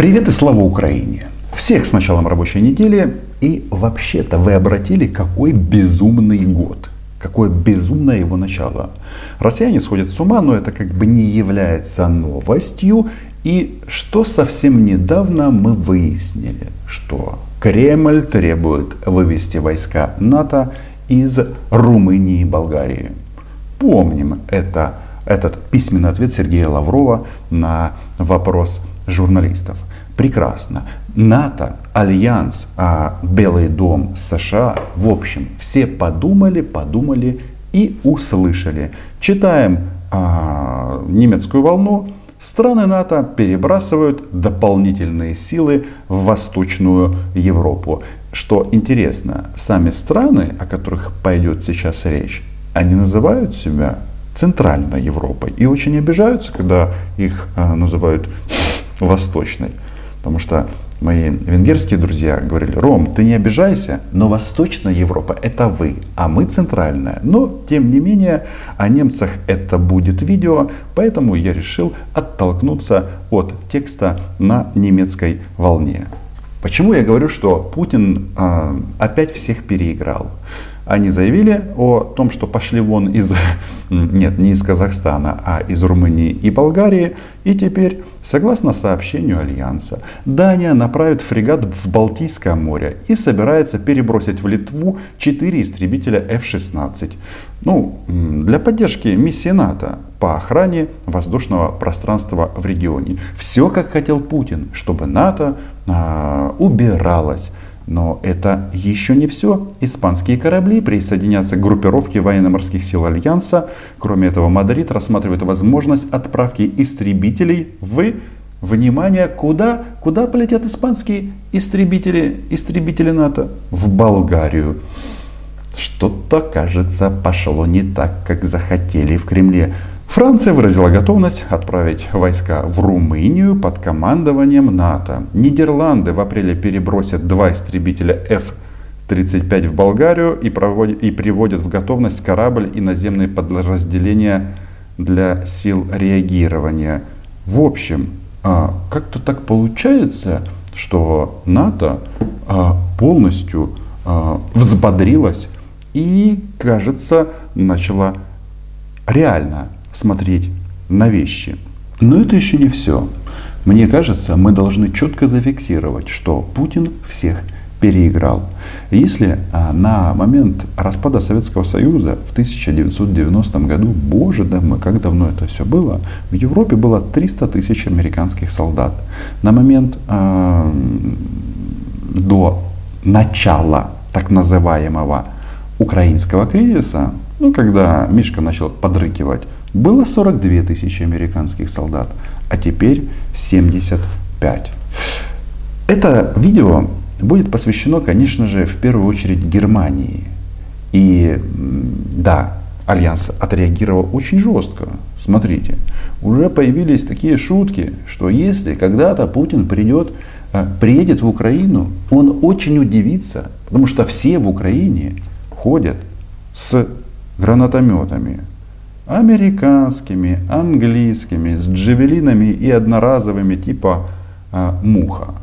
Привет и слава Украине! Всех с началом рабочей недели. И вообще-то вы обратили, какой безумный год. Какое безумное его начало. Россияне сходят с ума, но это как бы не является новостью. И что совсем недавно мы выяснили, что Кремль требует вывести войска НАТО из Румынии и Болгарии. Помним это, этот письменный ответ Сергея Лаврова на вопрос журналистов. Прекрасно. НАТО, Альянс, а, Белый дом, США, в общем, все подумали, подумали и услышали. Читаем а, немецкую волну. Страны НАТО перебрасывают дополнительные силы в Восточную Европу. Что интересно, сами страны, о которых пойдет сейчас речь, они называют себя Центральной Европой и очень обижаются, когда их а, называют Восточной. Потому что мои венгерские друзья говорили, Ром, ты не обижайся, но Восточная Европа это вы, а мы центральная. Но, тем не менее, о немцах это будет видео, поэтому я решил оттолкнуться от текста на немецкой волне. Почему я говорю, что Путин э, опять всех переиграл? Они заявили о том, что пошли вон из, нет, не из Казахстана, а из Румынии и Болгарии. И теперь, согласно сообщению Альянса, Дания направит фрегат в Балтийское море и собирается перебросить в Литву 4 истребителя F-16. Ну, для поддержки миссии НАТО по охране воздушного пространства в регионе. Все, как хотел Путин, чтобы НАТО а, убиралось но это еще не все. Испанские корабли присоединятся к группировке военно-морских сил Альянса. Кроме этого, Мадрид рассматривает возможность отправки истребителей в Внимание, куда, куда полетят испанские истребители, истребители НАТО? В Болгарию. Что-то, кажется, пошло не так, как захотели в Кремле. Франция выразила готовность отправить войска в Румынию под командованием НАТО. Нидерланды в апреле перебросят два истребителя F-35 в Болгарию и, проводят, и приводят в готовность корабль и наземные подразделения для сил реагирования. В общем, а, как-то так получается, что НАТО а, полностью а, взбодрилась и, кажется, начала реально смотреть на вещи. Но это еще не все. Мне кажется, мы должны четко зафиксировать, что Путин всех переиграл. Если а, на момент распада Советского Союза в 1990 году, боже да мы, как давно это все было, в Европе было 300 тысяч американских солдат. На момент э, до начала так называемого украинского кризиса, ну, когда Мишка начал подрыкивать было 42 тысячи американских солдат, а теперь 75. Это видео будет посвящено, конечно же, в первую очередь Германии. И да, Альянс отреагировал очень жестко. Смотрите, уже появились такие шутки, что если когда-то Путин придет, э, приедет в Украину, он очень удивится, потому что все в Украине ходят с гранатометами, американскими, английскими, с джевелинами и одноразовыми типа а, муха.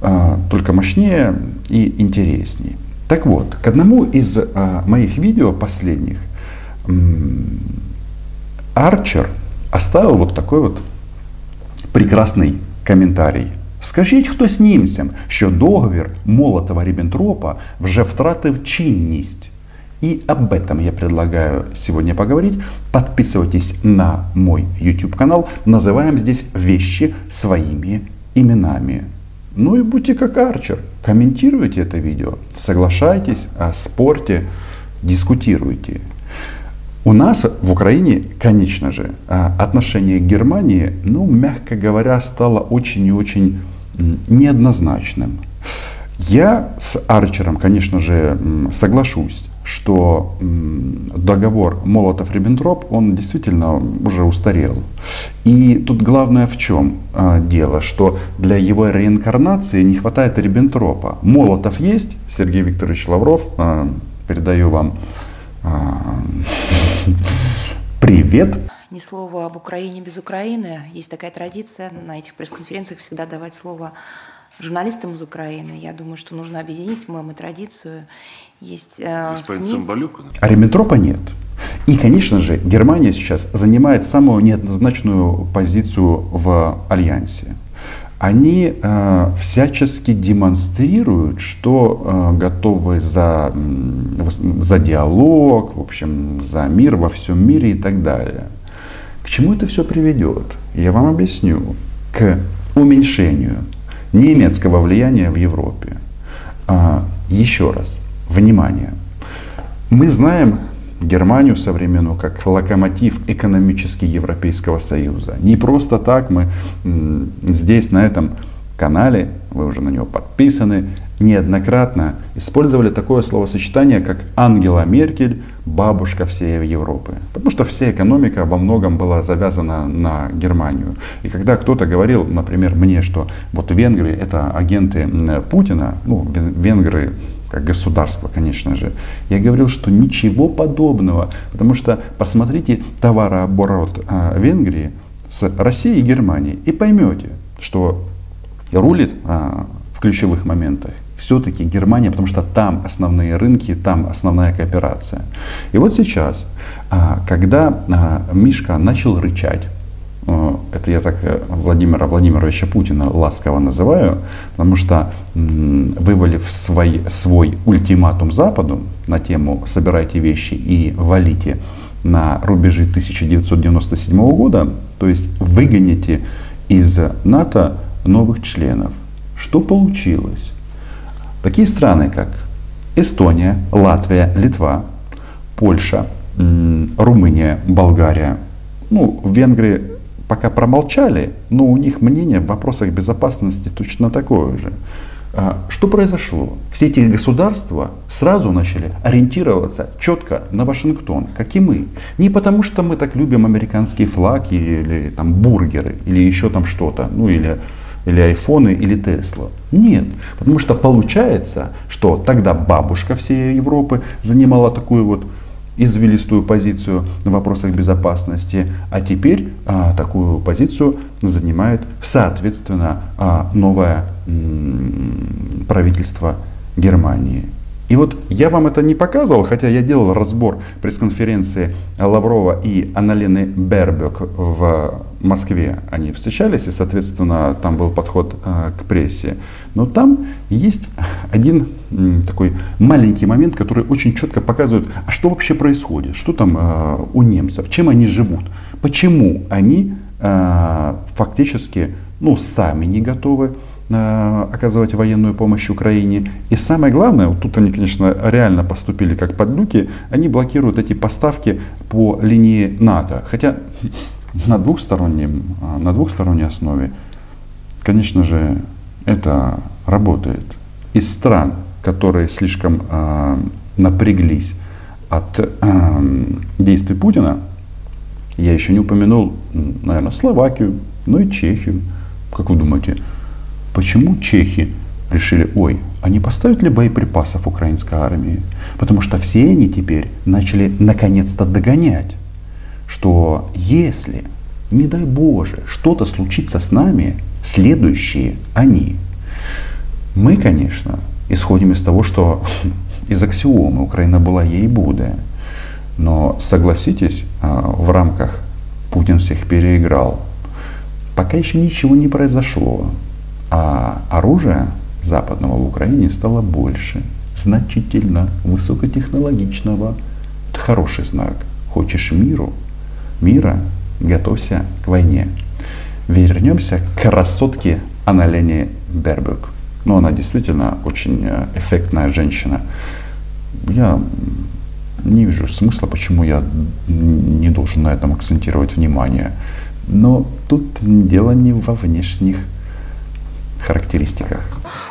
А, только мощнее и интереснее. Так вот, к одному из а, моих видео последних Арчер оставил вот такой вот прекрасный коментарій. Скажіть хтось німцям, що договір Молотова Ріббентропа вже втратив чинність. И об этом я предлагаю сегодня поговорить. Подписывайтесь на мой YouTube канал. Называем здесь вещи своими именами. Ну и будьте как Арчер. Комментируйте это видео. Соглашайтесь, спорьте, дискутируйте. У нас в Украине, конечно же, отношение к Германии, ну, мягко говоря, стало очень и очень неоднозначным. Я с Арчером, конечно же, соглашусь что договор Молотов-Риббентроп, он действительно уже устарел. И тут главное в чем а, дело, что для его реинкарнации не хватает Риббентропа. Молотов есть, Сергей Викторович Лавров, а, передаю вам а, привет. ни слова об Украине без Украины. Есть такая традиция на этих пресс-конференциях всегда давать слово журналистам из Украины. Я думаю, что нужно объединить мем и традицию. Есть э, СМИ. А Реметропа нет. И, конечно же, Германия сейчас занимает самую неоднозначную позицию в Альянсе. Они э, всячески демонстрируют, что э, готовы за, за диалог, в общем, за мир во всем мире и так далее. К чему это все приведет? Я вам объясню. К уменьшению немецкого влияния в Европе. А, еще раз, внимание. Мы знаем Германию современную как локомотив экономически Европейского Союза. Не просто так мы здесь, на этом канале, вы уже на него подписаны, неоднократно использовали такое словосочетание, как Ангела Меркель, бабушка всей Европы. Потому что вся экономика во многом была завязана на Германию. И когда кто-то говорил, например, мне, что вот венгры это агенты Путина, ну, венгры как государство, конечно же. Я говорил, что ничего подобного, потому что посмотрите товарооборот э, Венгрии с Россией и Германией и поймете, что рулит э, в ключевых моментах все-таки Германия, потому что там основные рынки, там основная кооперация. И вот сейчас, э, когда э, Мишка начал рычать, Э, это я так э, Владимира Владимировича Путина ласково называю, потому что вывалив свой, свой ультиматум Западу на тему «собирайте вещи и валите» на рубежи 1997 года, то есть выгоните из НАТО новых членов. Что получилось? Такие страны, как Эстония, Латвия, Литва, Польша, Румыния, Болгария, ну, Венгрия пока промолчали, но у них мнение в вопросах безопасности точно такое же. А, что произошло? Все эти государства сразу начали ориентироваться четко на Вашингтон, как и мы. Не потому, что мы так любим американские флаги или там бургеры, или еще там что-то, ну или, или айфоны, или Тесла. Нет, потому что получается, что тогда бабушка всей Европы занимала такую вот извилистую позицию в вопросах безопасности, а теперь а, такую позицию занимает, соответственно, а, новое м, правительство Германии. И вот я вам это не показывал, хотя я делал разбор пресс-конференции Лаврова и Аналены Бербек в Москве. Они встречались, и, соответственно, там был подход э, к прессе. Но там есть один такой маленький момент, который очень четко показывает, а что вообще происходит, что там э, у немцев, чем они живут, почему они э, фактически ну, сами не готовы оказывать военную помощь Украине. И самое главное, вот тут они, конечно, реально поступили как подлюки, они блокируют эти поставки по линии НАТО. Хотя на, двухстороннем, э, на двухсторонней основе, конечно же, это работает. Из стран, которые слишком э, напряглись от э, действий Путина, я еще не упомянул, наверное, Словакию, ну и Чехию. Как вы думаете, Почему чехи решили, ой, а не поставить ли боеприпасов украинской армии? Потому что все они теперь начали наконец-то догонять, что если, не дай Боже, что-то случится с нами, следующие они. Мы, конечно, исходим из того, что из аксиомы Украина была ей будет. Но согласитесь, а, в рамках Путин всех переиграл. Пока еще ничего не произошло. А оружия западного в Украине стало больше, значительно высокотехнологичного. Это хороший знак. Хочешь миру, мира, готовься к войне. Вернемся к красотке Аналене Бербек. Ну, она действительно очень э, эффектная женщина. Я не вижу смысла, почему я не должен на этом акцентировать внимание. Но тут дело не во внешних характеристиках.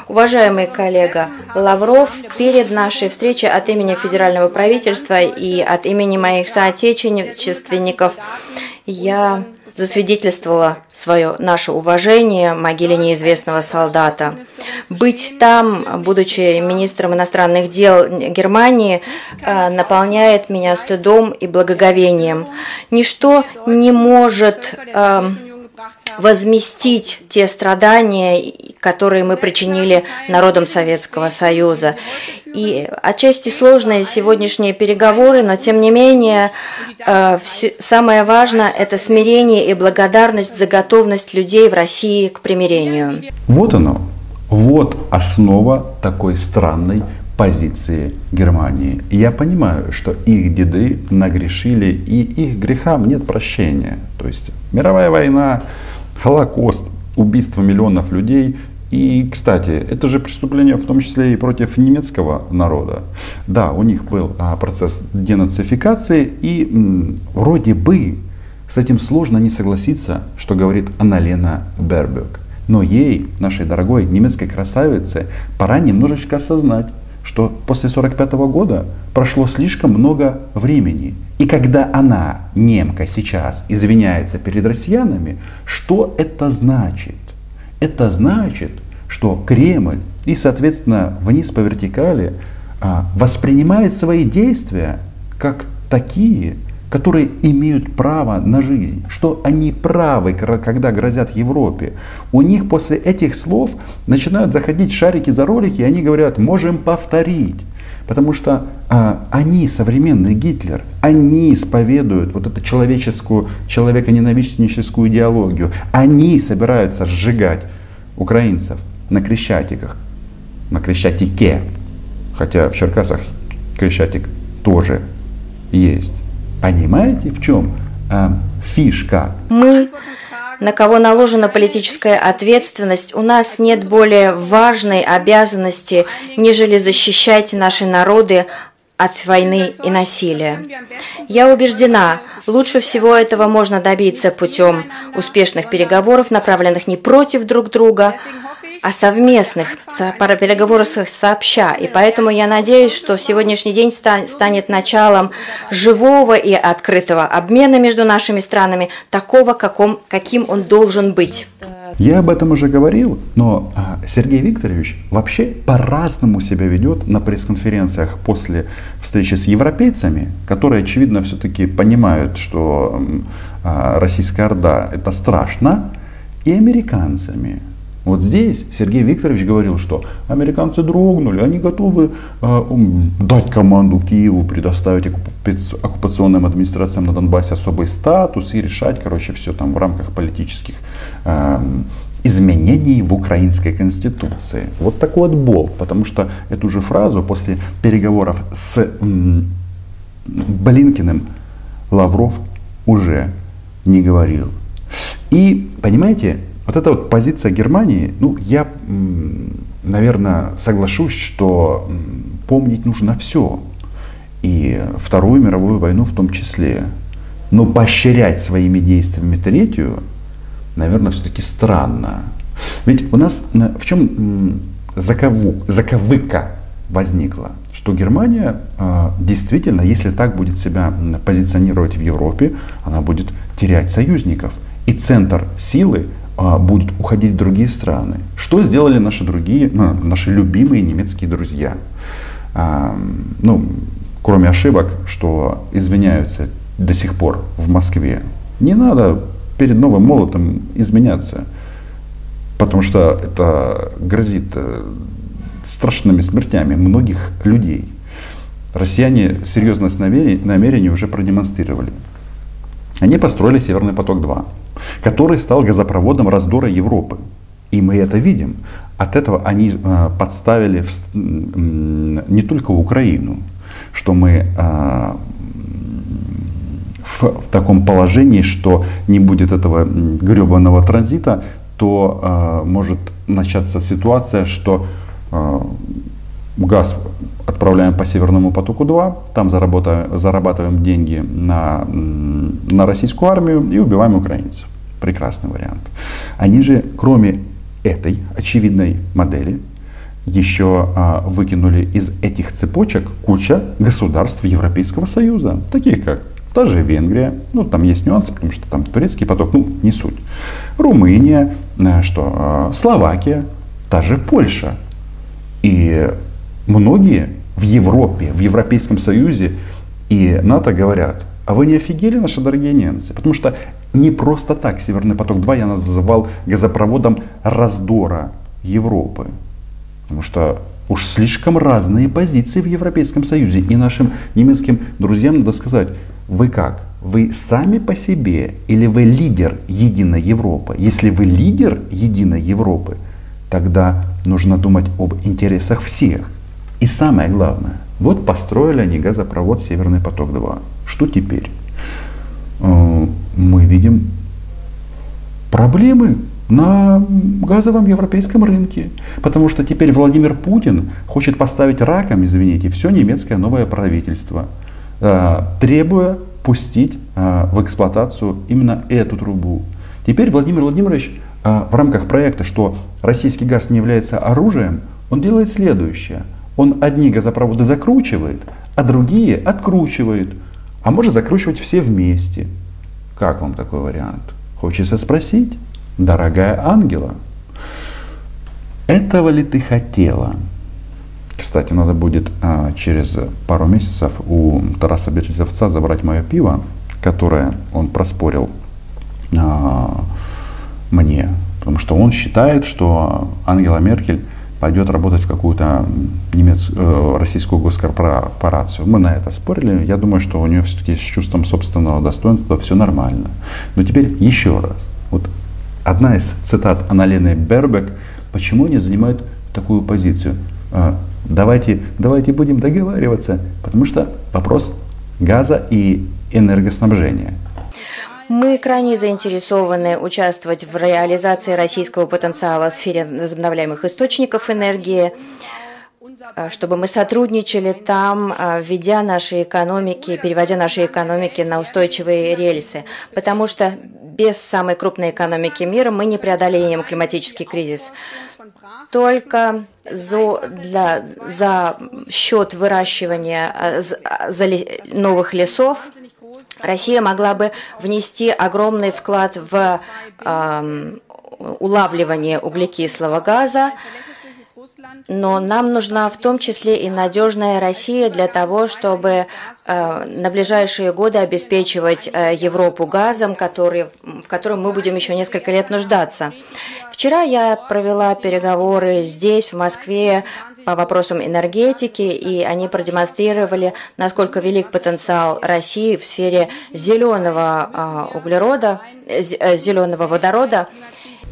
Уважаемый коллега Лавров, перед нашей встречей от имени федерального правительства и от имени моих соотечественников Я засвидетельствовала свое наше уважение могиле неизвестного солдата. Быть там, будучи министром иностранных дел Германии, э, наполняет меня стыдом и благоговением. Ничто не может э, возместить те страдания, которые мы причинили народам Советского Союза. И отчасти сложные сегодняшние переговоры, но тем не менее э, самое важное – это смирение и благодарность за готовность людей в России к примирению. Вот оно, вот основа такой странной позиции Германии. Я понимаю, что их деды нагрешили, и их грехам нет прощения. То есть мировая война, Холокост, убийство миллионов людей. И, кстати, это же преступление в том числе и против немецкого народа. Да, у них был а, процесс денацификации, и м, вроде бы с этим сложно не согласиться, что говорит Анналена Бербек. Но ей, нашей дорогой немецкой красавице, пора немножечко осознать, что после 1945 года прошло слишком много времени. И когда она, немка, сейчас извиняется перед россиянами, что это значит? Это значит, что Кремль и, соответственно, вниз по вертикали а, воспринимает свои действия как такие, которые имеют право на жизнь, что они правы, когда грозят Европе. У них после этих слов начинают заходить шарики за ролики, и они говорят, можем повторить. Потому что а, они, современный Гитлер, они исповедуют вот эту человеческую, человеконенавистническую идеологию. Они собираются сжигать украинцев на Крещатиках, на Крещатике. Хотя в Черкасах Крещатик тоже есть. Понимаете, в чем э, фишка? Мы, на кого наложена политическая ответственность, у нас нет более важной обязанности, нежели защищать наши народы от войны и насилия. Я убеждена, лучше всего этого можно добиться путем успешных переговоров, направленных не против друг друга, о совместных переговорах сообща. И поэтому я надеюсь, что сегодняшний день станет началом живого и открытого обмена между нашими странами, такого, каком, каким он должен быть. Я об этом уже говорил, но а, Сергей Викторович вообще по-разному себя ведет на пресс-конференциях после встречи с европейцами, которые, очевидно, все-таки понимают, что а, российская Орда это страшно, и американцами. Вот здесь Сергей Викторович говорил, что американцы дрогнули, они готовы э, дать команду Киеву, предоставить оккупационным администрациям на Донбассе особый статус и решать, короче, все там в рамках политических э, изменений в украинской конституции. Вот такой вот бол, потому что эту же фразу после переговоров с м, Блинкиным Лавров уже не говорил. И, понимаете, вот эта вот позиция Германии, ну, я, наверное, соглашусь, что помнить нужно все. И Вторую мировую войну в том числе. Но поощрять своими действиями третью, наверное, все-таки странно. Ведь у нас в чем закову, заковыка возникла? Что Германия а, действительно, если так будет себя позиционировать в Европе, она будет терять союзников. И центр силы будут уходить в другие страны. Что сделали наши другие, ну, наши любимые немецкие друзья? А, ну, кроме ошибок, что извиняются до сих пор в Москве. Не надо перед новым молотом изменяться, потому что это грозит э, страшными смертями многих людей. Россияне серьезность намерений уже продемонстрировали. Они построили Северный поток-2 который стал газопроводом раздора Европы. И мы это видим. От этого они э, подставили не только Украину, что мы э, в таком положении, что не будет этого гребаного транзита, то э, может начаться ситуация, что газ отправляем по Северному потоку 2, там зарабатываем деньги на, на российскую армию и убиваем украинцев. Прекрасный вариант. Они же, кроме этой очевидной модели, еще а, выкинули из этих цепочек куча государств Европейского Союза, таких как та же Венгрия, ну там есть нюансы, потому что там турецкий поток, ну не суть. Румыния, э, что, э, Словакия, та же Польша. И многие в Европе, в Европейском Союзе и НАТО говорят, а вы не офигели, наши дорогие немцы? Потому что не просто так Северный поток-2 я называл газопроводом раздора Европы. Потому что уж слишком разные позиции в Европейском Союзе. И нашим немецким друзьям надо сказать, вы как? Вы сами по себе или вы лидер единой Европы? Если вы лидер единой Европы, тогда нужно думать об интересах всех. И самое главное, вот построили они газопровод Северный поток-2. Что теперь? Э, мы видим проблемы на газовом европейском рынке. Потому что теперь Владимир Путин хочет поставить раком, извините, все немецкое новое правительство, э, требуя пустить э, в эксплуатацию именно эту трубу. Теперь Владимир Владимирович в рамках проекта, что российский газ не является оружием, он делает следующее. Он одни газопроводы закручивает, а другие откручивает. А может закручивать все вместе. Как вам такой вариант? Хочется спросить, дорогая ангела, этого ли ты хотела? Кстати, надо будет а, через пару месяцев у Тараса Березовца забрать мое пиво, которое он проспорил а, мне. Потому что он считает, что Ангела Меркель пойдет работать в какую-то немец... Э, российскую госкорпорацию. Мы на это спорили. Я думаю, что у нее все-таки с чувством собственного достоинства все нормально. Но теперь еще раз. Вот одна из цитат Аналены Бербек. Почему они занимают такую позицию? А, давайте, давайте будем договариваться, потому что вопрос газа и энергоснабжения – мы крайне заинтересованы участвовать в реализации российского потенциала в сфере возобновляемых источников энергии, а, чтобы мы сотрудничали там, введя наши экономики, переводя наши экономики на устойчивые рельсы. Потому что без самой крупной экономики мира мы не преодолеем климатический кризис. Только за, для, за счет выращивания а, новых лесов Россия могла бы внести огромный вклад в э, улавливание углекислого газа, но нам нужна в том числе и надежная Россия для того, чтобы э, на ближайшие годы обеспечивать э, Европу газом, который, в котором мы будем еще несколько лет нуждаться. Вчера я провела переговоры здесь, в Москве, по вопросам энергетики, и они продемонстрировали, насколько велик потенциал России в сфере зеленого а, углерода, э, зеленого водорода.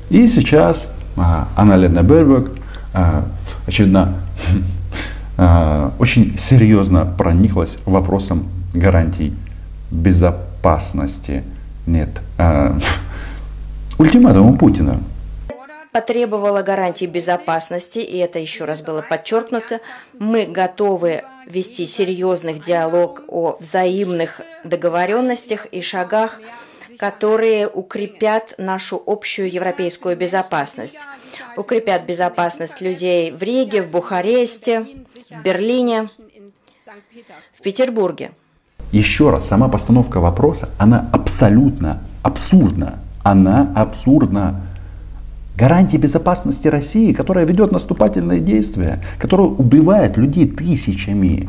И сейчас а, Анна Лена Бербек, а, очевидно, очень серьезно прониклась вопросом гарантий безопасности. Нет, ультиматуму Путина потребовала гарантии безопасности, и это еще раз было подчеркнуто, мы готовы вести серьезный диалог о взаимных договоренностях и шагах, которые укрепят нашу общую европейскую безопасность, укрепят безопасность людей в Риге, в Бухаресте, в Берлине, в Петербурге. Еще раз, сама постановка вопроса, она абсолютно абсурдна. Она абсурдна гарантии безопасности России, которая ведет наступательные действия, которая убивает людей тысячами,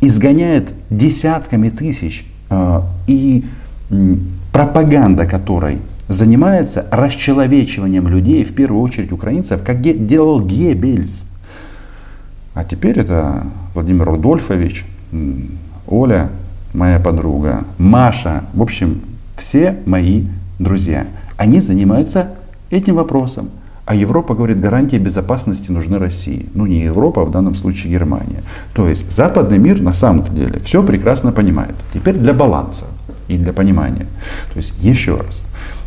изгоняет десятками тысяч, э, и пропаганда которой занимается расчеловечиванием людей, в первую очередь украинцев, как делал Геббельс. А теперь это Владимир Рудольфович, Оля, моя подруга, Маша, в общем, все мои друзья. Они занимаются этим вопросом. А Европа говорит, гарантии безопасности нужны России. Ну не Европа, а в данном случае Германия. То есть западный мир на самом деле все прекрасно понимает. Теперь для баланса и для понимания. То есть еще раз,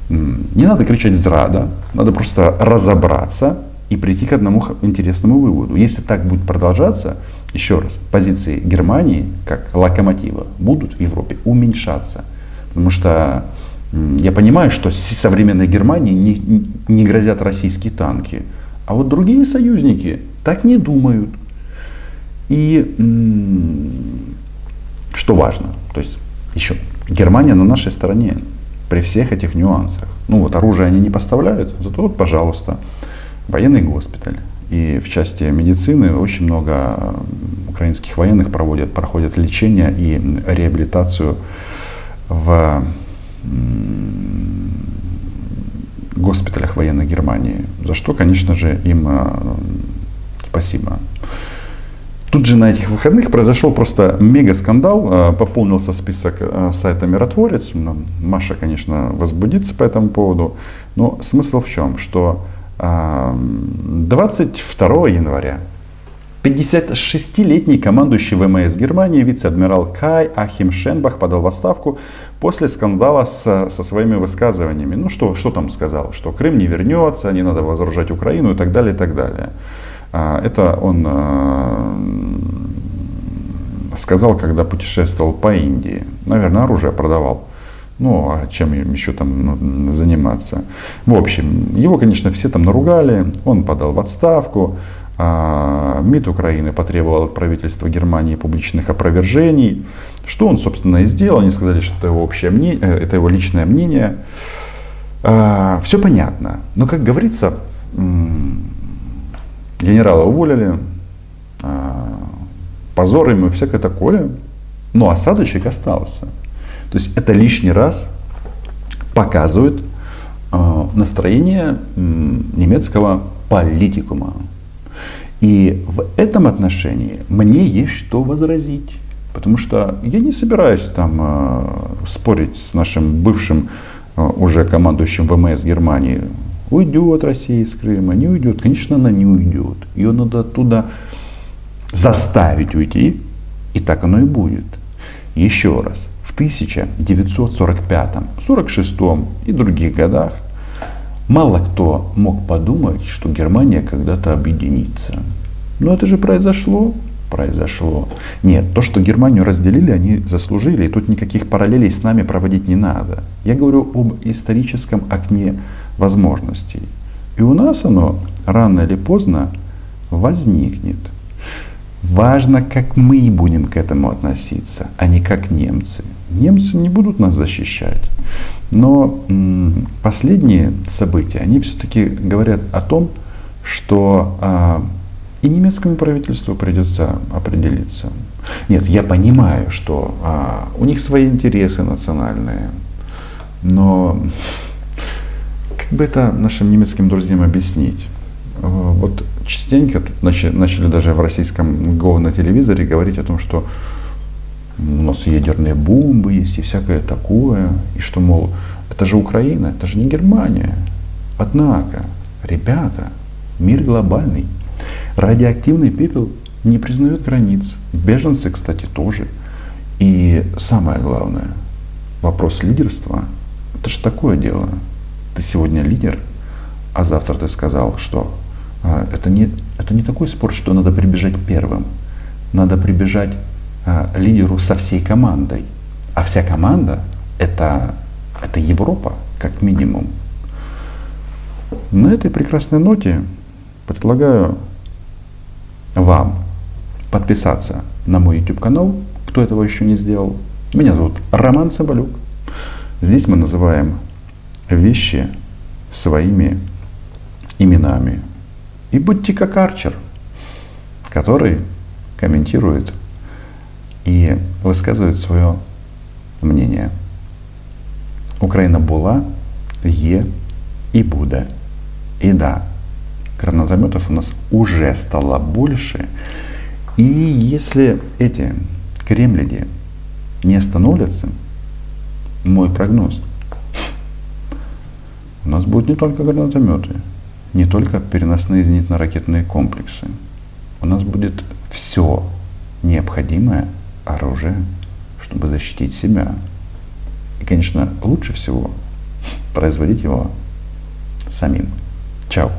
не надо кричать зрада, надо просто разобраться и прийти к одному интересному выводу. Если так будет продолжаться, еще раз, позиции Германии как локомотива будут в Европе уменьшаться. Потому что я понимаю, что современной Германии не, не грозят российские танки. А вот другие союзники так не думают. И что важно, то есть еще Германия на нашей стороне при всех этих нюансах. Ну вот оружие они не поставляют, зато вот, пожалуйста, военный госпиталь. И в части медицины очень много украинских военных проводят, проходят лечение и реабилитацию в госпиталях военной Германии. За что, конечно же, им э, спасибо. Тут же на этих выходных произошел просто мега скандал, э, пополнился список э, сайта «Миротворец». Маша, конечно, возбудится по этому поводу, но смысл в чем, что 22 января 56-летний командующий ВМС Германии вице-адмирал Кай Ахим Шенбах подал в отставку после скандала с, со своими высказываниями. Ну что, что там сказал? Что Крым не вернется, не надо возражать Украину и так далее, и так далее. А, это он а, сказал, когда путешествовал по Индии. Наверное, оружие продавал. Ну, а чем еще там ну, заниматься? В общем, его, конечно, все там наругали, он подал в отставку. А МИД Украины потребовал от правительства Германии публичных опровержений. Что он, собственно, и сделал. Они сказали, что это его, общее мнение, э, это его личное мнение. А, все понятно. Но, как говорится, генерала уволили, а, позор ему и всякое такое. Но осадочек остался. То есть это лишний раз показывает настроение немецкого политикума. И в этом отношении мне есть что возразить. Потому что я не собираюсь там э, спорить с нашим бывшим э, уже командующим ВМС Германии. Уйдет Россия из Крыма, не уйдет. Конечно, она не уйдет. Ее надо оттуда заставить уйти, и так оно и будет. Еще раз, в 1945, 46 и других годах мало кто мог подумать, что Германия когда-то объединится. Но это же произошло, произошло. Нет, то, что Германию разделили, они заслужили, и тут никаких параллелей с нами проводить не надо. Я говорю об историческом окне возможностей. И у нас оно рано или поздно возникнет. Важно, как мы будем к этому относиться, а не как немцы. Немцы не будут нас защищать. Но последние события, они все-таки говорят о том, что а, и немецкому правительству придется определиться. Нет, я понимаю, что а, у них свои интересы национальные, но как бы это нашим немецким друзьям объяснить? Э, вот частенько тут начали, начали даже в российском ГО на телевизоре говорить о том, что у нас ядерные бомбы есть и всякое такое, и что, мол, это же Украина, это же не Германия. Однако, ребята, мир глобальный. Радиоактивный пепел не признает границ. Беженцы, кстати, тоже. И самое главное, вопрос лидерства, это же такое дело. Ты сегодня лидер, а завтра ты сказал, что это не, это не такой спорт, что надо прибежать первым. Надо прибежать а, лидеру со всей командой. А вся команда это, это Европа, как минимум. На этой прекрасной ноте предлагаю вам подписаться на мой YouTube канал, кто этого еще не сделал. Меня зовут Роман Соболюк. Здесь мы называем вещи своими именами. И будьте как Арчер, который комментирует и высказывает свое мнение. Украина была, е и буде. И да, гранатометов у нас уже стало больше. И если эти кремляди не остановятся, мой прогноз, у нас будут не только гранатометы, не только переносные зенитно-ракетные комплексы. У нас будет все необходимое оружие, чтобы защитить себя. И, конечно, лучше всего производить его самим. Чао.